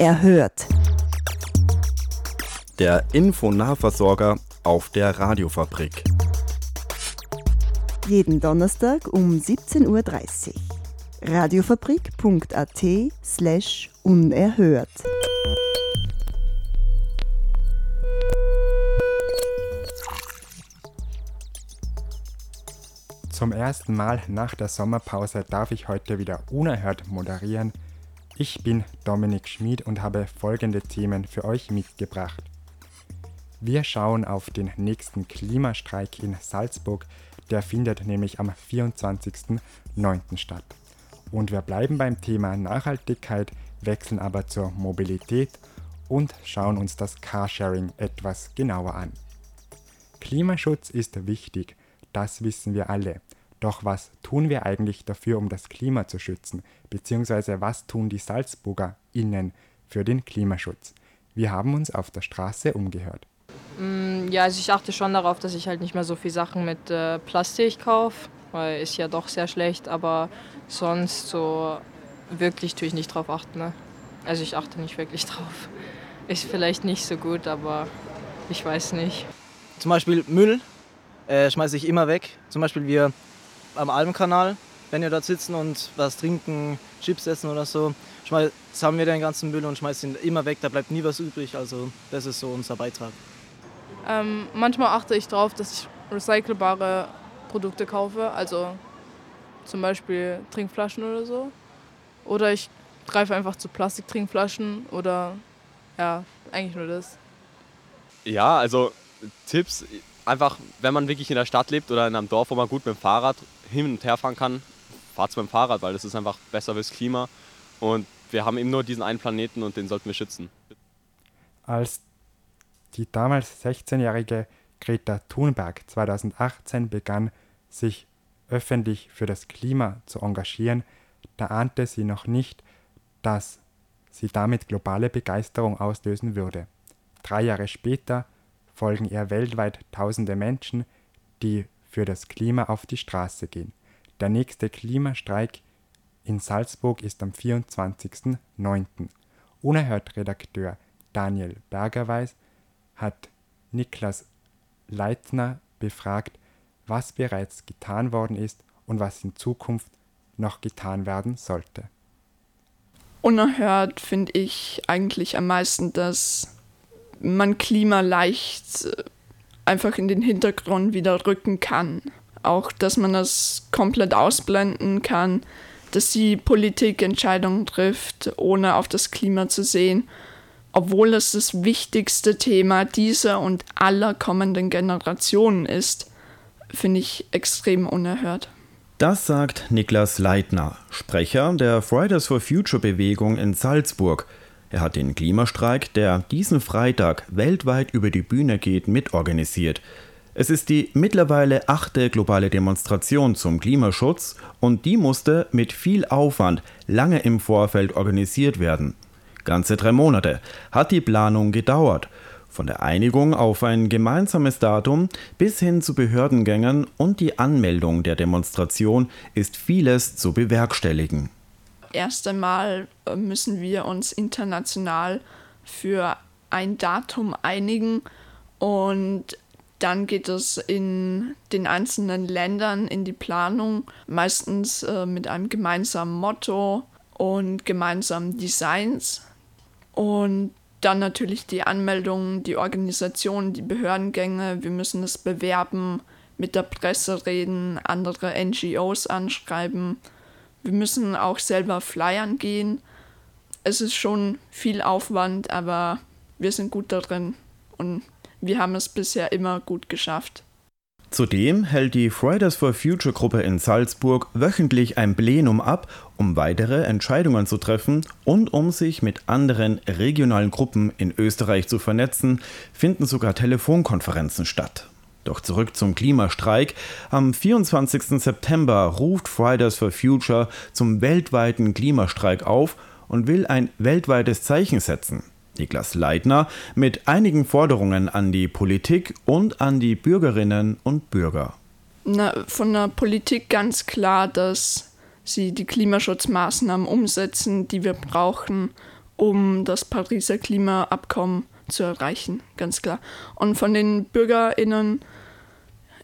Unerhört. Der Infonahversorger auf der Radiofabrik. Jeden Donnerstag um 17.30 Uhr. Radiofabrik.at slash unerhört. Zum ersten Mal nach der Sommerpause darf ich heute wieder unerhört moderieren. Ich bin Dominik Schmid und habe folgende Themen für euch mitgebracht. Wir schauen auf den nächsten Klimastreik in Salzburg, der findet nämlich am 24.09. statt. Und wir bleiben beim Thema Nachhaltigkeit, wechseln aber zur Mobilität und schauen uns das Carsharing etwas genauer an. Klimaschutz ist wichtig, das wissen wir alle. Doch was tun wir eigentlich dafür, um das Klima zu schützen? Beziehungsweise was tun die Salzburger innen für den Klimaschutz? Wir haben uns auf der Straße umgehört. Mm, ja, also ich achte schon darauf, dass ich halt nicht mehr so viel Sachen mit äh, Plastik kaufe, weil ist ja doch sehr schlecht, aber sonst so wirklich tue ich nicht drauf achten. Ne? Also ich achte nicht wirklich drauf. Ist vielleicht nicht so gut, aber ich weiß nicht. Zum Beispiel Müll äh, schmeiße ich immer weg. Zum Beispiel wir am Albenkanal, wenn wir dort sitzen und was trinken, Chips essen oder so, sammeln wir den ganzen Müll und schmeißen ihn immer weg, da bleibt nie was übrig. Also das ist so unser Beitrag. Ähm, manchmal achte ich darauf, dass ich recycelbare Produkte kaufe, also zum Beispiel Trinkflaschen oder so. Oder ich greife einfach zu Plastiktrinkflaschen oder ja, eigentlich nur das. Ja, also Tipps, einfach, wenn man wirklich in der Stadt lebt oder in einem Dorf, wo man gut mit dem Fahrrad hin und her fahren kann, fahrt mit dem Fahrrad, weil das ist einfach besser fürs Klima. Und wir haben eben nur diesen einen Planeten und den sollten wir schützen. Als die damals 16-jährige Greta Thunberg 2018 begann, sich öffentlich für das Klima zu engagieren, da ahnte sie noch nicht, dass sie damit globale Begeisterung auslösen würde. Drei Jahre später folgen ihr weltweit tausende Menschen, die für das Klima auf die Straße gehen. Der nächste Klimastreik in Salzburg ist am 24.09. Unerhört Redakteur Daniel Bergerweis hat Niklas Leitner befragt, was bereits getan worden ist und was in Zukunft noch getan werden sollte. Unerhört finde ich eigentlich am meisten, dass man Klima leicht äh, einfach in den Hintergrund wieder rücken kann. Auch, dass man das komplett ausblenden kann, dass die Politik Entscheidungen trifft, ohne auf das Klima zu sehen, obwohl es das wichtigste Thema dieser und aller kommenden Generationen ist, finde ich extrem unerhört. Das sagt Niklas Leitner, Sprecher der Fridays for Future Bewegung in Salzburg. Er hat den Klimastreik, der diesen Freitag weltweit über die Bühne geht, mitorganisiert. Es ist die mittlerweile achte globale Demonstration zum Klimaschutz und die musste mit viel Aufwand lange im Vorfeld organisiert werden. Ganze drei Monate hat die Planung gedauert. Von der Einigung auf ein gemeinsames Datum bis hin zu Behördengängen und die Anmeldung der Demonstration ist vieles zu bewerkstelligen erst einmal äh, müssen wir uns international für ein Datum einigen und dann geht es in den einzelnen Ländern in die Planung, meistens äh, mit einem gemeinsamen Motto und gemeinsamen Designs. Und dann natürlich die Anmeldung, die Organisation, die Behördengänge. Wir müssen es bewerben, mit der Presse reden, andere NGOs anschreiben wir müssen auch selber flyern gehen. Es ist schon viel Aufwand, aber wir sind gut darin und wir haben es bisher immer gut geschafft. Zudem hält die Fridays for Future Gruppe in Salzburg wöchentlich ein Plenum ab, um weitere Entscheidungen zu treffen und um sich mit anderen regionalen Gruppen in Österreich zu vernetzen, finden sogar Telefonkonferenzen statt. Doch zurück zum Klimastreik. Am 24. September ruft Fridays for Future zum weltweiten Klimastreik auf und will ein weltweites Zeichen setzen. Niklas Leitner mit einigen Forderungen an die Politik und an die Bürgerinnen und Bürger. Na, von der Politik ganz klar, dass sie die Klimaschutzmaßnahmen umsetzen, die wir brauchen um das Pariser Klimaabkommen zu erreichen, ganz klar. Und von den BürgerInnen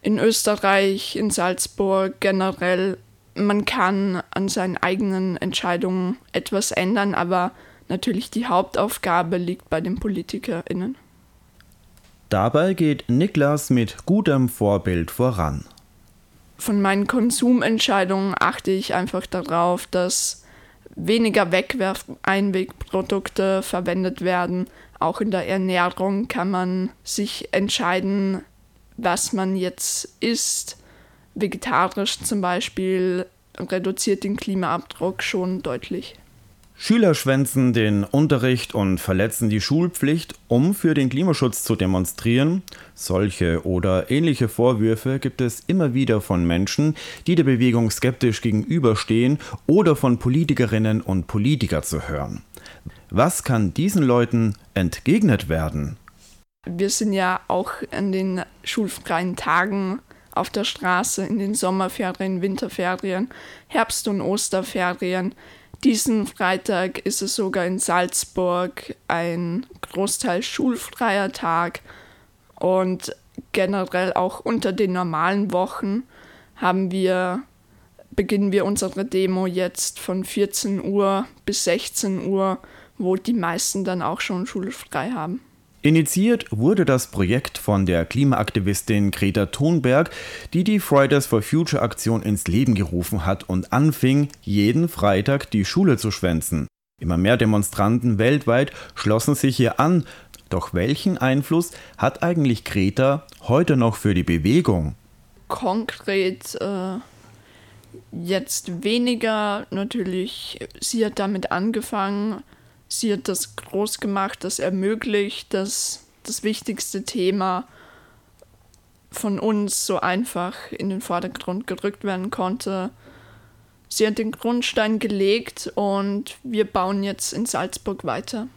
in Österreich, in Salzburg generell, man kann an seinen eigenen Entscheidungen etwas ändern, aber natürlich die Hauptaufgabe liegt bei den PolitikerInnen. Dabei geht Niklas mit gutem Vorbild voran. Von meinen Konsumentscheidungen achte ich einfach darauf, dass weniger Wegwerf-Einwegprodukte verwendet werden. Auch in der Ernährung kann man sich entscheiden, was man jetzt isst. Vegetarisch zum Beispiel reduziert den Klimaabdruck schon deutlich. Schüler schwänzen den Unterricht und verletzen die Schulpflicht, um für den Klimaschutz zu demonstrieren. Solche oder ähnliche Vorwürfe gibt es immer wieder von Menschen, die der Bewegung skeptisch gegenüberstehen oder von Politikerinnen und Politikern zu hören. Was kann diesen Leuten entgegnet werden? Wir sind ja auch an den schulfreien Tagen auf der Straße, in den Sommerferien, Winterferien, Herbst- und Osterferien. Diesen Freitag ist es sogar in Salzburg ein Großteil schulfreier Tag und generell auch unter den normalen Wochen haben wir beginnen wir unsere Demo jetzt von 14 Uhr bis 16 Uhr, wo die meisten dann auch schon schulfrei haben. Initiiert wurde das Projekt von der Klimaaktivistin Greta Thunberg, die die Fridays for Future Aktion ins Leben gerufen hat und anfing, jeden Freitag die Schule zu schwänzen. Immer mehr Demonstranten weltweit schlossen sich hier an. Doch welchen Einfluss hat eigentlich Greta heute noch für die Bewegung? Konkret äh, jetzt weniger. Natürlich, sie hat damit angefangen, sie hat das groß gemacht, das ermöglicht, dass das wichtigste Thema von uns so einfach in den Vordergrund gerückt werden konnte. Sie hat den Grundstein gelegt und wir bauen jetzt in Salzburg weiter.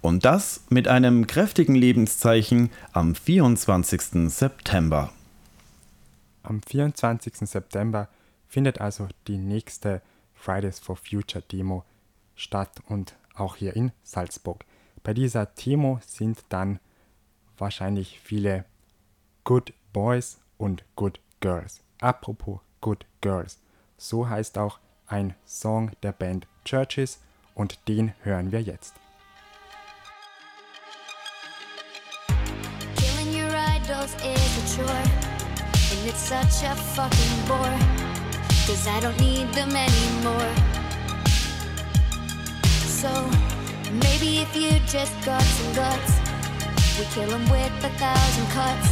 Und das mit einem kräftigen Lebenszeichen am 24. September. Am 24. September findet also die nächste Fridays for Future Demo statt und auch hier in Salzburg. Bei dieser Demo sind dann wahrscheinlich viele Good Boys und Good Girls. Apropos Good Girls, so heißt auch ein Song der Band Churches und den hören wir jetzt. Killing your idols is a chore, and it's such a fucking bore. Cause I don't need them anymore. So maybe if you just got some guts, we kill them with a thousand cuts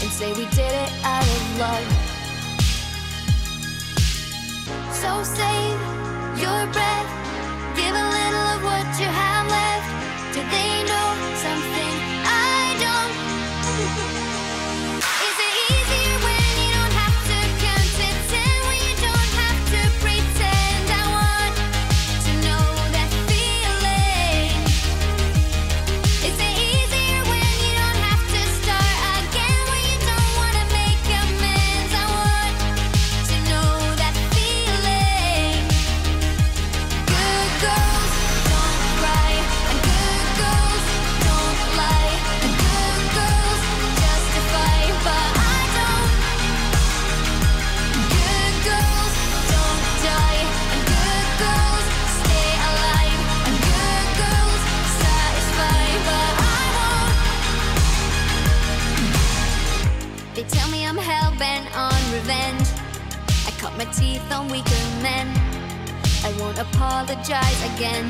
and say we did it out of love. So save my teeth on weaker men. I won't apologize again.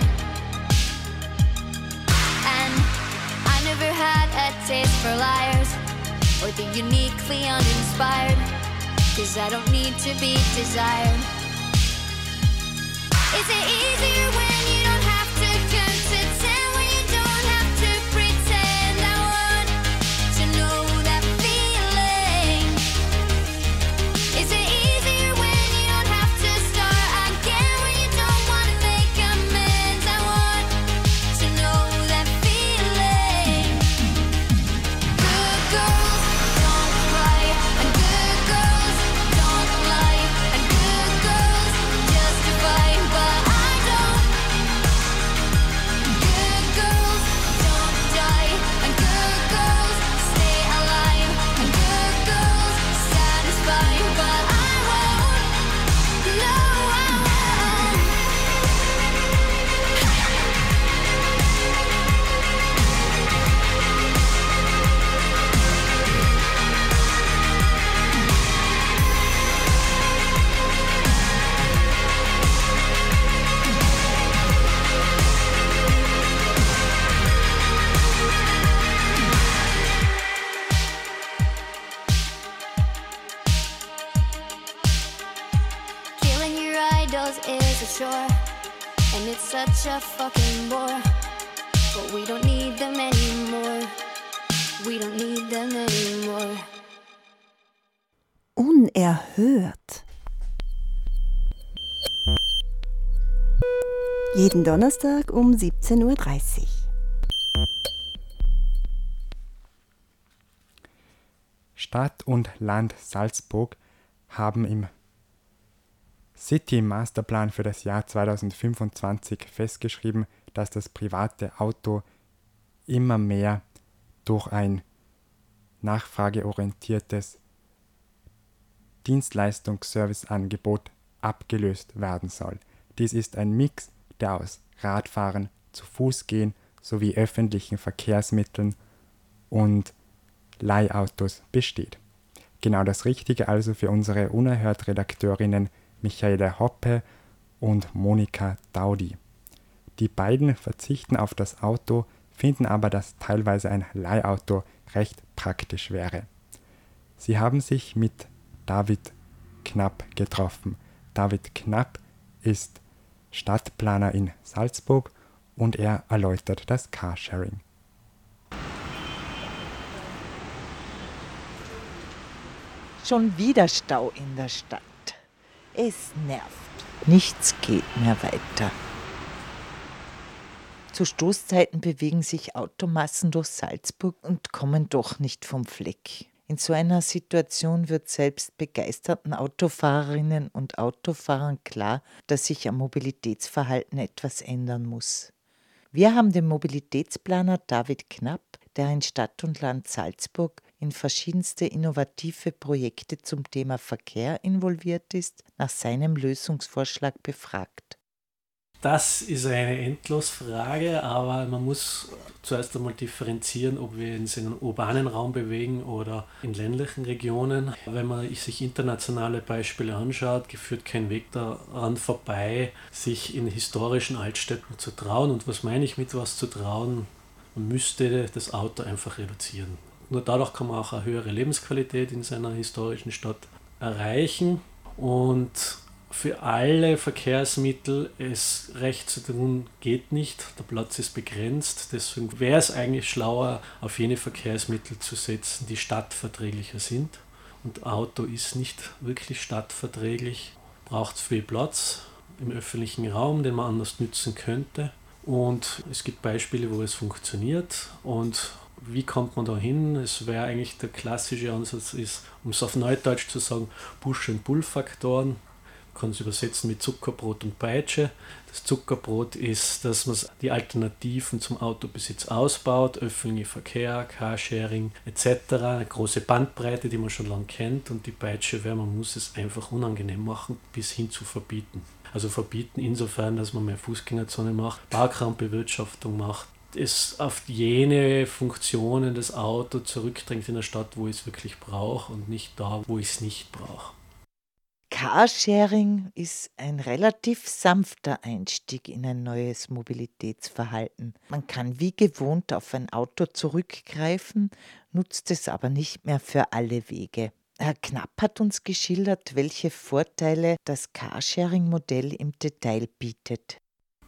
And I never had a taste for liars or the uniquely uninspired. Cause I don't need to be desired. Is it easier Unerhört. Jeden Donnerstag um 17.30 Uhr. Stadt und Land Salzburg haben im City Masterplan für das Jahr 2025 festgeschrieben, dass das private Auto immer mehr durch ein nachfrageorientiertes Dienstleistungsserviceangebot abgelöst werden soll. Dies ist ein Mix, der aus Radfahren, zu Fuß gehen sowie öffentlichen Verkehrsmitteln und Leihautos besteht. Genau das Richtige also für unsere Unerhört-Redakteurinnen Michaela Hoppe und Monika Daudi. Die beiden verzichten auf das Auto, finden aber, dass teilweise ein Leihauto recht praktisch wäre. Sie haben sich mit David Knapp getroffen. David Knapp ist Stadtplaner in Salzburg und er erläutert das Carsharing. Schon wieder Stau in der Stadt. Es nervt. Nichts geht mehr weiter. Zu Stoßzeiten bewegen sich Automassen durch Salzburg und kommen doch nicht vom Fleck. In so einer Situation wird selbst begeisterten Autofahrerinnen und Autofahrern klar, dass sich am Mobilitätsverhalten etwas ändern muss. Wir haben den Mobilitätsplaner David Knapp, der in Stadt und Land Salzburg in verschiedenste innovative Projekte zum Thema Verkehr involviert ist, nach seinem Lösungsvorschlag befragt. Das ist eine Endlosfrage, aber man muss zuerst einmal differenzieren, ob wir uns in einem urbanen Raum bewegen oder in ländlichen Regionen. Wenn man sich internationale Beispiele anschaut, führt kein Weg daran vorbei, sich in historischen Altstädten zu trauen. Und was meine ich mit was zu trauen? Man müsste das Auto einfach reduzieren. Nur dadurch kann man auch eine höhere Lebensqualität in seiner historischen Stadt erreichen. Und für alle Verkehrsmittel es recht zu tun geht nicht. Der Platz ist begrenzt. Deswegen wäre es eigentlich schlauer, auf jene Verkehrsmittel zu setzen, die stadtverträglicher sind. Und Auto ist nicht wirklich stadtverträglich, braucht viel Platz im öffentlichen Raum, den man anders nützen könnte. Und es gibt Beispiele, wo es funktioniert. Und wie kommt man da hin? Es wäre eigentlich der klassische Ansatz, ist, um es auf Neudeutsch zu sagen, Push- und Pull-Faktoren. Kann es übersetzen mit Zuckerbrot und Peitsche. Das Zuckerbrot ist, dass man die Alternativen zum Autobesitz ausbaut, öffentlicher Verkehr, Carsharing etc. Eine große Bandbreite, die man schon lange kennt. Und die Peitsche wäre, man muss es einfach unangenehm machen, bis hin zu verbieten. Also verbieten insofern, dass man mehr Fußgängerzone macht, Parkraumbewirtschaftung macht, es auf jene Funktionen des Autos zurückdrängt in der Stadt, wo ich es wirklich brauche und nicht da, wo ich es nicht brauche. Carsharing ist ein relativ sanfter Einstieg in ein neues Mobilitätsverhalten. Man kann wie gewohnt auf ein Auto zurückgreifen, nutzt es aber nicht mehr für alle Wege. Herr Knapp hat uns geschildert, welche Vorteile das Carsharing-Modell im Detail bietet.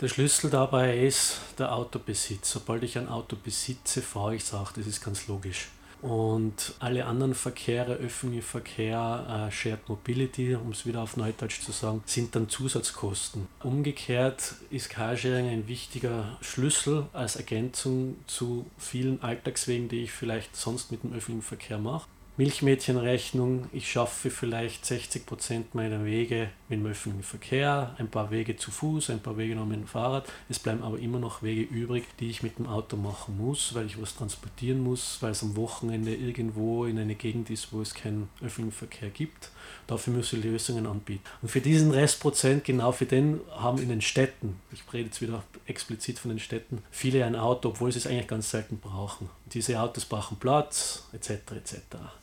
Der Schlüssel dabei ist der Autobesitz. Sobald ich ein Auto besitze, fahre ich es auch. Das ist ganz logisch. Und alle anderen Verkehre, öffentlicher Verkehr, äh, Shared Mobility, um es wieder auf Neudeutsch zu sagen, sind dann Zusatzkosten. Umgekehrt ist Carsharing ein wichtiger Schlüssel als Ergänzung zu vielen Alltagswegen, die ich vielleicht sonst mit dem öffentlichen Verkehr mache. Milchmädchenrechnung, ich schaffe vielleicht 60% meiner Wege mit dem öffentlichen Verkehr, ein paar Wege zu Fuß, ein paar Wege noch mit dem Fahrrad. Es bleiben aber immer noch Wege übrig, die ich mit dem Auto machen muss, weil ich was transportieren muss, weil es am Wochenende irgendwo in eine Gegend ist, wo es keinen öffentlichen Verkehr gibt. Dafür muss ich Lösungen anbieten. Und für diesen Restprozent, genau für den, haben in den Städten, ich rede jetzt wieder explizit von den Städten, viele ein Auto, obwohl sie es eigentlich ganz selten brauchen. Diese Autos brauchen Platz, etc. etc.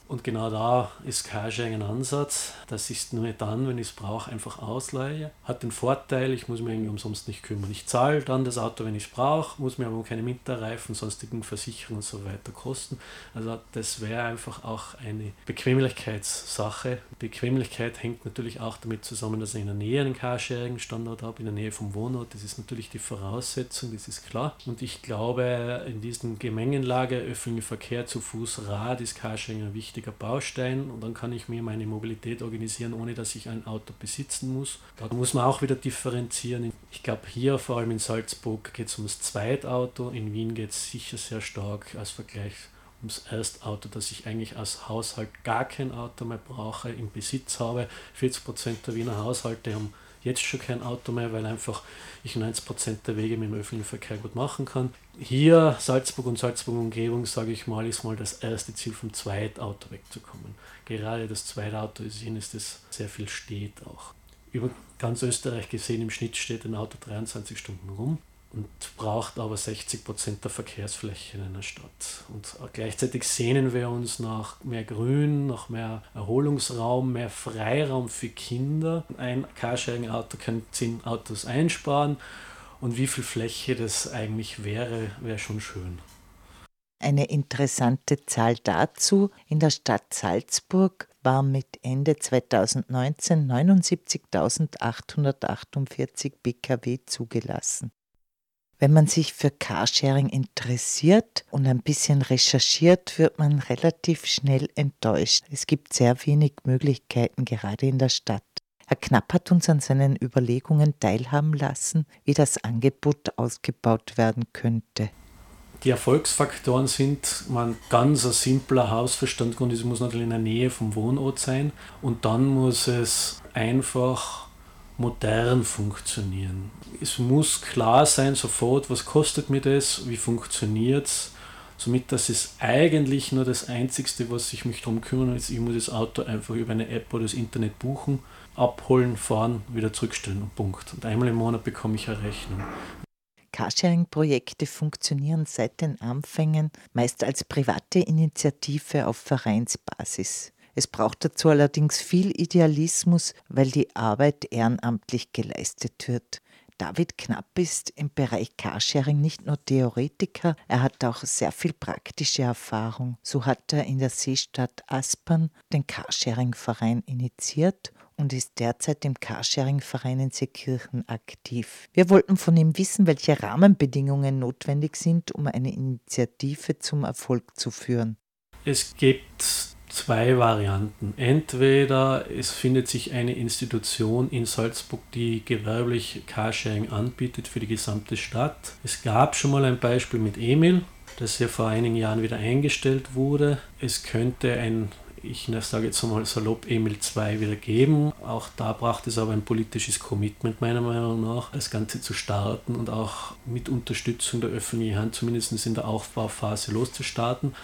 Und genau da ist Carsharing ein Ansatz, dass ich es nur dann, wenn ich es brauche, einfach ausleihe. Hat den Vorteil, ich muss mich irgendwie umsonst nicht kümmern. Ich zahle dann das Auto, wenn ich es brauche, muss mir aber keine Winterreifen, sonstigen Versicherungen und so weiter kosten. Also das wäre einfach auch eine Bequemlichkeitssache. Bequemlichkeit hängt natürlich auch damit zusammen, dass ich in der Nähe einen Carsharing-Standort habe, in der Nähe vom Wohnort. Das ist natürlich die Voraussetzung, das ist klar. Und ich glaube, in diesen Gemengenlage, öffentlicher Verkehr zu Fuß, Rad, ist Carsharing ein wichtiger Baustein. Und dann kann ich mir meine Mobilität organisieren, ohne dass ich ein Auto besitzen muss. Da muss man auch wieder differenzieren. Ich glaube, hier, vor allem in Salzburg, geht es ums Zweitauto. In Wien geht es sicher sehr stark als Vergleich ums Erstauto, dass ich eigentlich als Haushalt gar kein Auto mehr brauche, im Besitz habe. 40% der Wiener Haushalte haben jetzt schon kein Auto mehr, weil einfach ich 90% der Wege mit dem öffentlichen Verkehr gut machen kann. Hier, Salzburg und Salzburg Umgebung, sage ich mal, ist mal das erste Ziel vom Zweitauto wegzukommen. Gerade das Zweitauto ist jenes, das sehr viel steht auch. Über ganz Österreich gesehen, im Schnitt steht ein Auto 23 Stunden rum und braucht aber 60 Prozent der Verkehrsfläche in einer Stadt. Und gleichzeitig sehnen wir uns nach mehr Grün, nach mehr Erholungsraum, mehr Freiraum für Kinder. Ein Carsharing-Auto kann 10 Autos einsparen und wie viel Fläche das eigentlich wäre, wäre schon schön. Eine interessante Zahl dazu, in der Stadt Salzburg war mit Ende 2019 79.848 Pkw zugelassen. Wenn man sich für Carsharing interessiert und ein bisschen recherchiert, wird man relativ schnell enttäuscht. Es gibt sehr wenig Möglichkeiten, gerade in der Stadt. Herr Knapp hat uns an seinen Überlegungen teilhaben lassen, wie das Angebot ausgebaut werden könnte. Die Erfolgsfaktoren sind man ganz ein simpler Hausverstand und es muss natürlich in der Nähe vom Wohnort sein und dann muss es einfach modern funktionieren. Es muss klar sein sofort, was kostet mir das, wie funktioniert es, somit das ist eigentlich nur das Einzigste, was ich mich darum kümmern muss. Ich muss das Auto einfach über eine App oder das Internet buchen, abholen, fahren, wieder zurückstellen und Punkt. Und einmal im Monat bekomme ich eine Rechnung. Carsharing-Projekte funktionieren seit den Anfängen meist als private Initiative auf Vereinsbasis. Es braucht dazu allerdings viel Idealismus, weil die Arbeit ehrenamtlich geleistet wird. David Knapp ist im Bereich Carsharing nicht nur Theoretiker, er hat auch sehr viel praktische Erfahrung. So hat er in der Seestadt Aspern den Carsharing-Verein initiiert und ist derzeit im Carsharing-Verein in Seekirchen aktiv. Wir wollten von ihm wissen, welche Rahmenbedingungen notwendig sind, um eine Initiative zum Erfolg zu führen. Es gibt zwei Varianten. Entweder es findet sich eine Institution in Salzburg, die gewerblich Carsharing anbietet für die gesamte Stadt. Es gab schon mal ein Beispiel mit Emil, das ja vor einigen Jahren wieder eingestellt wurde. Es könnte ein ich sage jetzt mal salopp Emil 2 wieder geben. Auch da braucht es aber ein politisches Commitment meiner Meinung nach, das Ganze zu starten und auch mit Unterstützung der öffentlichen Hand zumindest in der Aufbauphase loszustarten.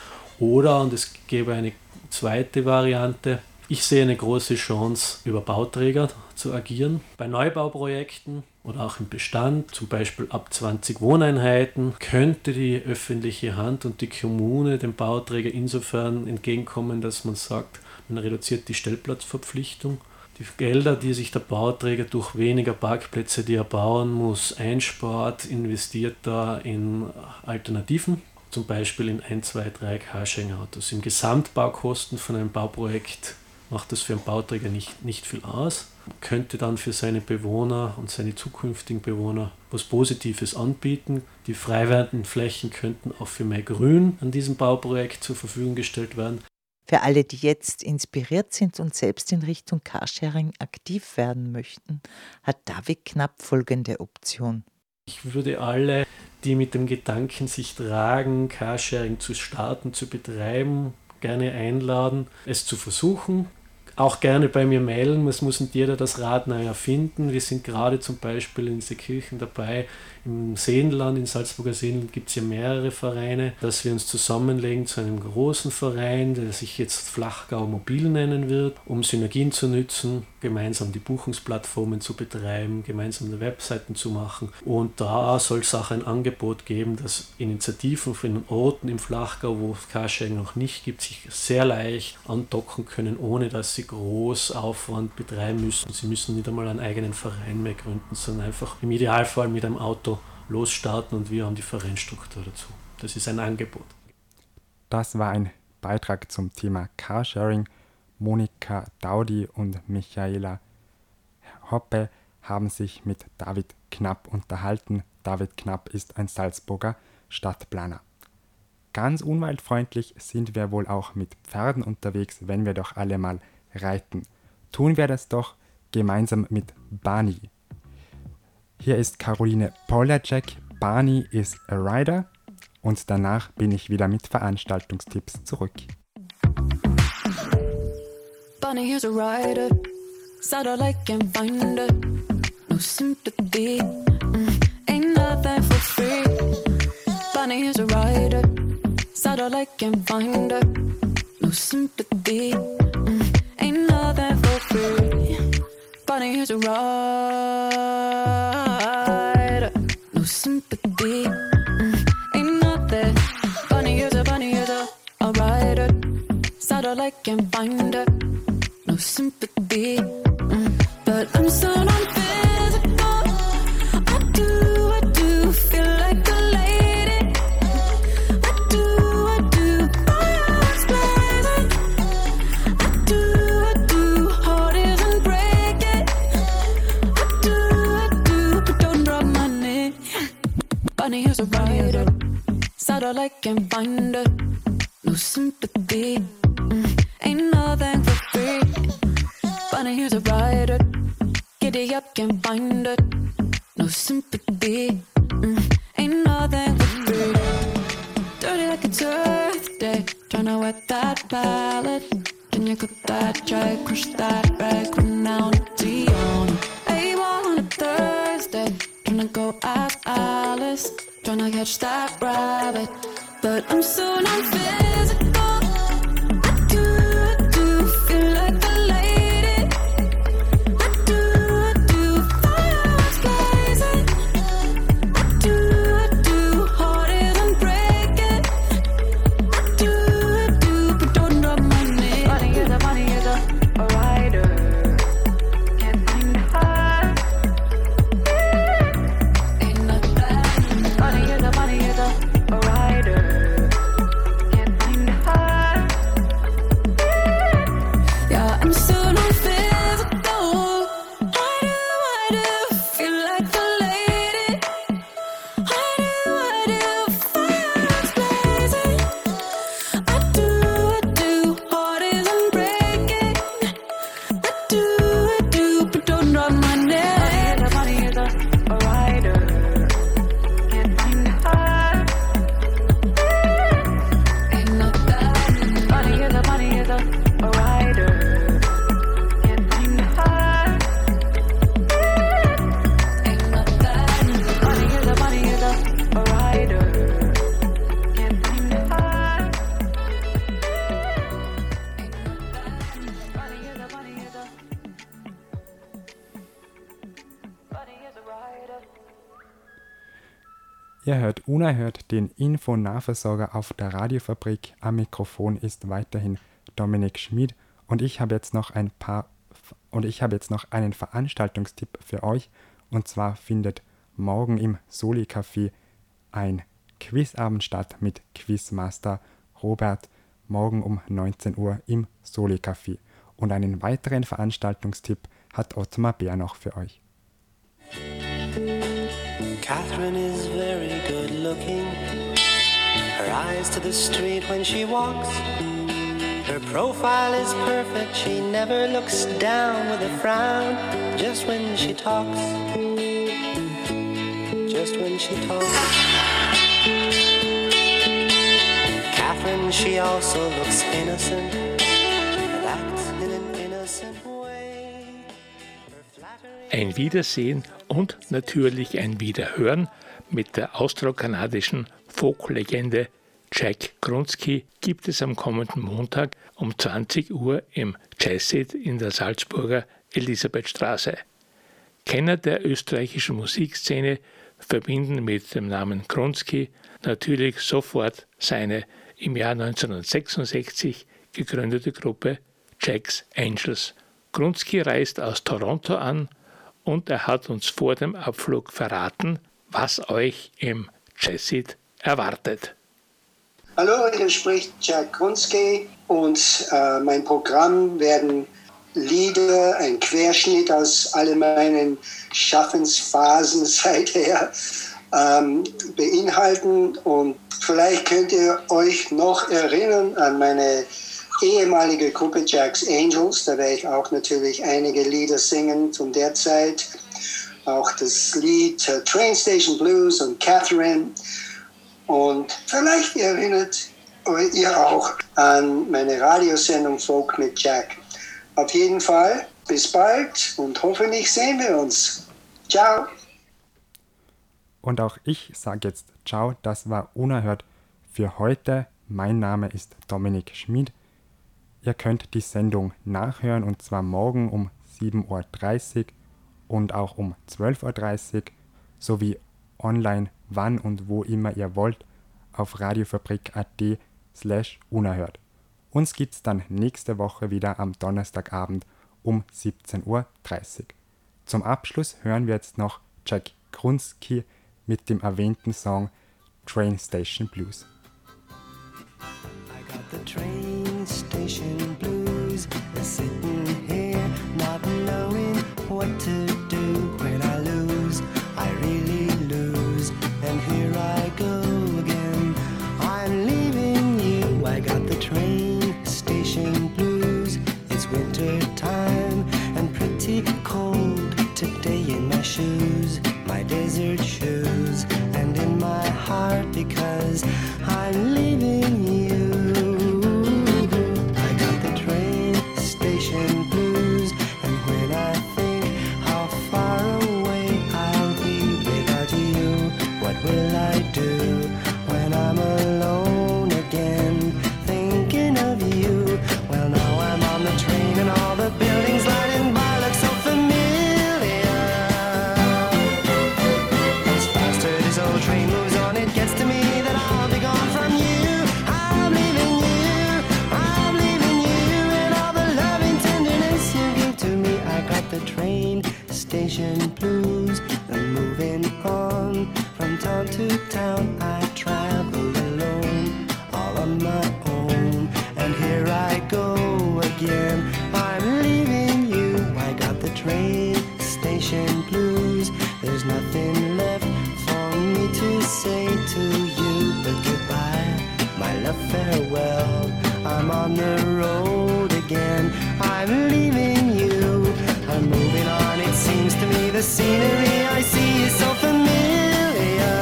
Oder, und es gäbe eine zweite Variante, ich sehe eine große Chance, über Bauträger zu agieren. Bei Neubauprojekten oder auch im Bestand, zum Beispiel ab 20 Wohneinheiten, könnte die öffentliche Hand und die Kommune dem Bauträger insofern entgegenkommen, dass man sagt, man reduziert die Stellplatzverpflichtung. Die Gelder, die sich der Bauträger durch weniger Parkplätze, die er bauen muss, einspart, investiert da in Alternativen zum Beispiel in 1, 2, 3 Carsharing-Autos. Im Gesamtbaukosten von einem Bauprojekt macht das für einen Bauträger nicht, nicht viel aus, könnte dann für seine Bewohner und seine zukünftigen Bewohner was Positives anbieten. Die frei werdenden Flächen könnten auch für mehr Grün an diesem Bauprojekt zur Verfügung gestellt werden. Für alle, die jetzt inspiriert sind und selbst in Richtung Carsharing aktiv werden möchten, hat David Knapp folgende Option. Ich würde alle, die mit dem Gedanken sich tragen, Carsharing zu starten, zu betreiben, gerne einladen, es zu versuchen. Auch gerne bei mir melden. Es muss nicht jeder das Rad neu erfinden. Wir sind gerade zum Beispiel in Seekirchen dabei. Im Seenland, in Salzburger Seenland gibt es ja mehrere Vereine, dass wir uns zusammenlegen zu einem großen Verein, der sich jetzt Flachgau Mobil nennen wird, um Synergien zu nützen gemeinsam die Buchungsplattformen zu betreiben, gemeinsam die Webseiten zu machen. Und da soll es auch ein Angebot geben, dass Initiativen von Orten im Flachgau, wo es Carsharing noch nicht gibt, sich sehr leicht andocken können, ohne dass sie groß Aufwand betreiben müssen. Sie müssen nicht einmal einen eigenen Verein mehr gründen, sondern einfach im Idealfall mit einem Auto losstarten und wir haben die Vereinstruktur dazu. Das ist ein Angebot. Das war ein Beitrag zum Thema Carsharing. Monika Daudi und Michaela Hoppe haben sich mit David Knapp unterhalten. David Knapp ist ein Salzburger Stadtplaner. Ganz umweltfreundlich sind wir wohl auch mit Pferden unterwegs, wenn wir doch alle mal reiten. Tun wir das doch gemeinsam mit Bani. Hier ist Caroline Polacek. Bani is a Rider. Und danach bin ich wieder mit Veranstaltungstipps zurück. Bunny, here's a rider. Saddle like and finder. No sympathy. Mm, ain't nothing for free. Bunny, here's a rider. Saddle like and finder. No sympathy. Mm, ain't nothing for free. Bunny, here's a rider. Like and finder no sympathy. Mm, but I'm so non-physical. I do, I do feel like a lady. I do, I do fireworks blazing. I do, I do heart isn't breaking. I do, I do, but don't drop my name. Bunny, here's a rider. Saddle like and finder. No sympathy. Mm, ain't nothing for free. Bunny, here's a rider. Giddy up, can't find it. No sympathy. Mm, ain't nothing for free. Dirty like it's Earth Day. Tryna wet that palette. Can you cut that dry, crush that rag, Ihr hört unerhört den Info-Nahversorger auf der Radiofabrik. Am Mikrofon ist weiterhin Dominik Schmid. Und ich habe jetzt noch ein paar und ich habe jetzt noch einen Veranstaltungstipp für euch. Und zwar findet morgen im Soli Café ein Quizabend statt mit Quizmaster Robert. Morgen um 19 Uhr im Soli Café. Und einen weiteren Veranstaltungstipp hat Ottmar Bär noch für euch. Catherine is very looking. Her eyes to the street when she walks. Her profile is perfect. She never looks down with a frown. Just when she talks. Just when she talks. Catherine, she also looks innocent. Ein Wiedersehen und natürlich ein Wiederhören mit der austro-kanadischen Folklegende Jack Grunski gibt es am kommenden Montag um 20 Uhr im Jazzit in der Salzburger Elisabethstraße. Kenner der österreichischen Musikszene verbinden mit dem Namen Kronski natürlich sofort seine im Jahr 1966 gegründete Gruppe Jack's Angels. Grunski reist aus Toronto an und er hat uns vor dem Abflug verraten, was euch im Jazzit erwartet. Hallo, hier spricht Jack Grunski und äh, mein Programm werden Lieder, ein Querschnitt aus all meinen Schaffensphasen seither ähm, beinhalten und vielleicht könnt ihr euch noch erinnern an meine ehemalige Gruppe Jack's Angels. Da werde ich auch natürlich einige Lieder singen von der Zeit. Auch das Lied äh, Train Station Blues und Catherine. Und vielleicht erinnert ihr auch an meine Radiosendung Folk mit Jack. Auf jeden Fall, bis bald und hoffentlich sehen wir uns. Ciao. Und auch ich sage jetzt Ciao, das war unerhört für heute. Mein Name ist Dominik Schmid. Ihr könnt die Sendung nachhören und zwar morgen um 7.30 Uhr und auch um 12.30 Uhr sowie online, wann und wo immer ihr wollt, auf radiofabrik.at slash unerhört. Uns gibt's dann nächste Woche wieder am Donnerstagabend um 17.30 Uhr. Zum Abschluss hören wir jetzt noch Jack Grunski mit dem erwähnten Song Train Station Blues. the train station blues. Sitting was I'm leaving you. I'm moving on. It seems to me the scenery I see is so familiar.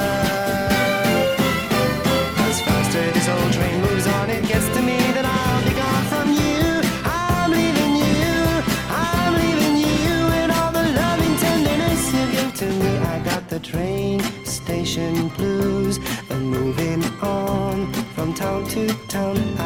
As faster this old train moves on, it gets to me that I'll be gone from you. I'm leaving you, I'm leaving you, and all the loving tenderness you give to me. I got the train station blues, and moving on from town to town.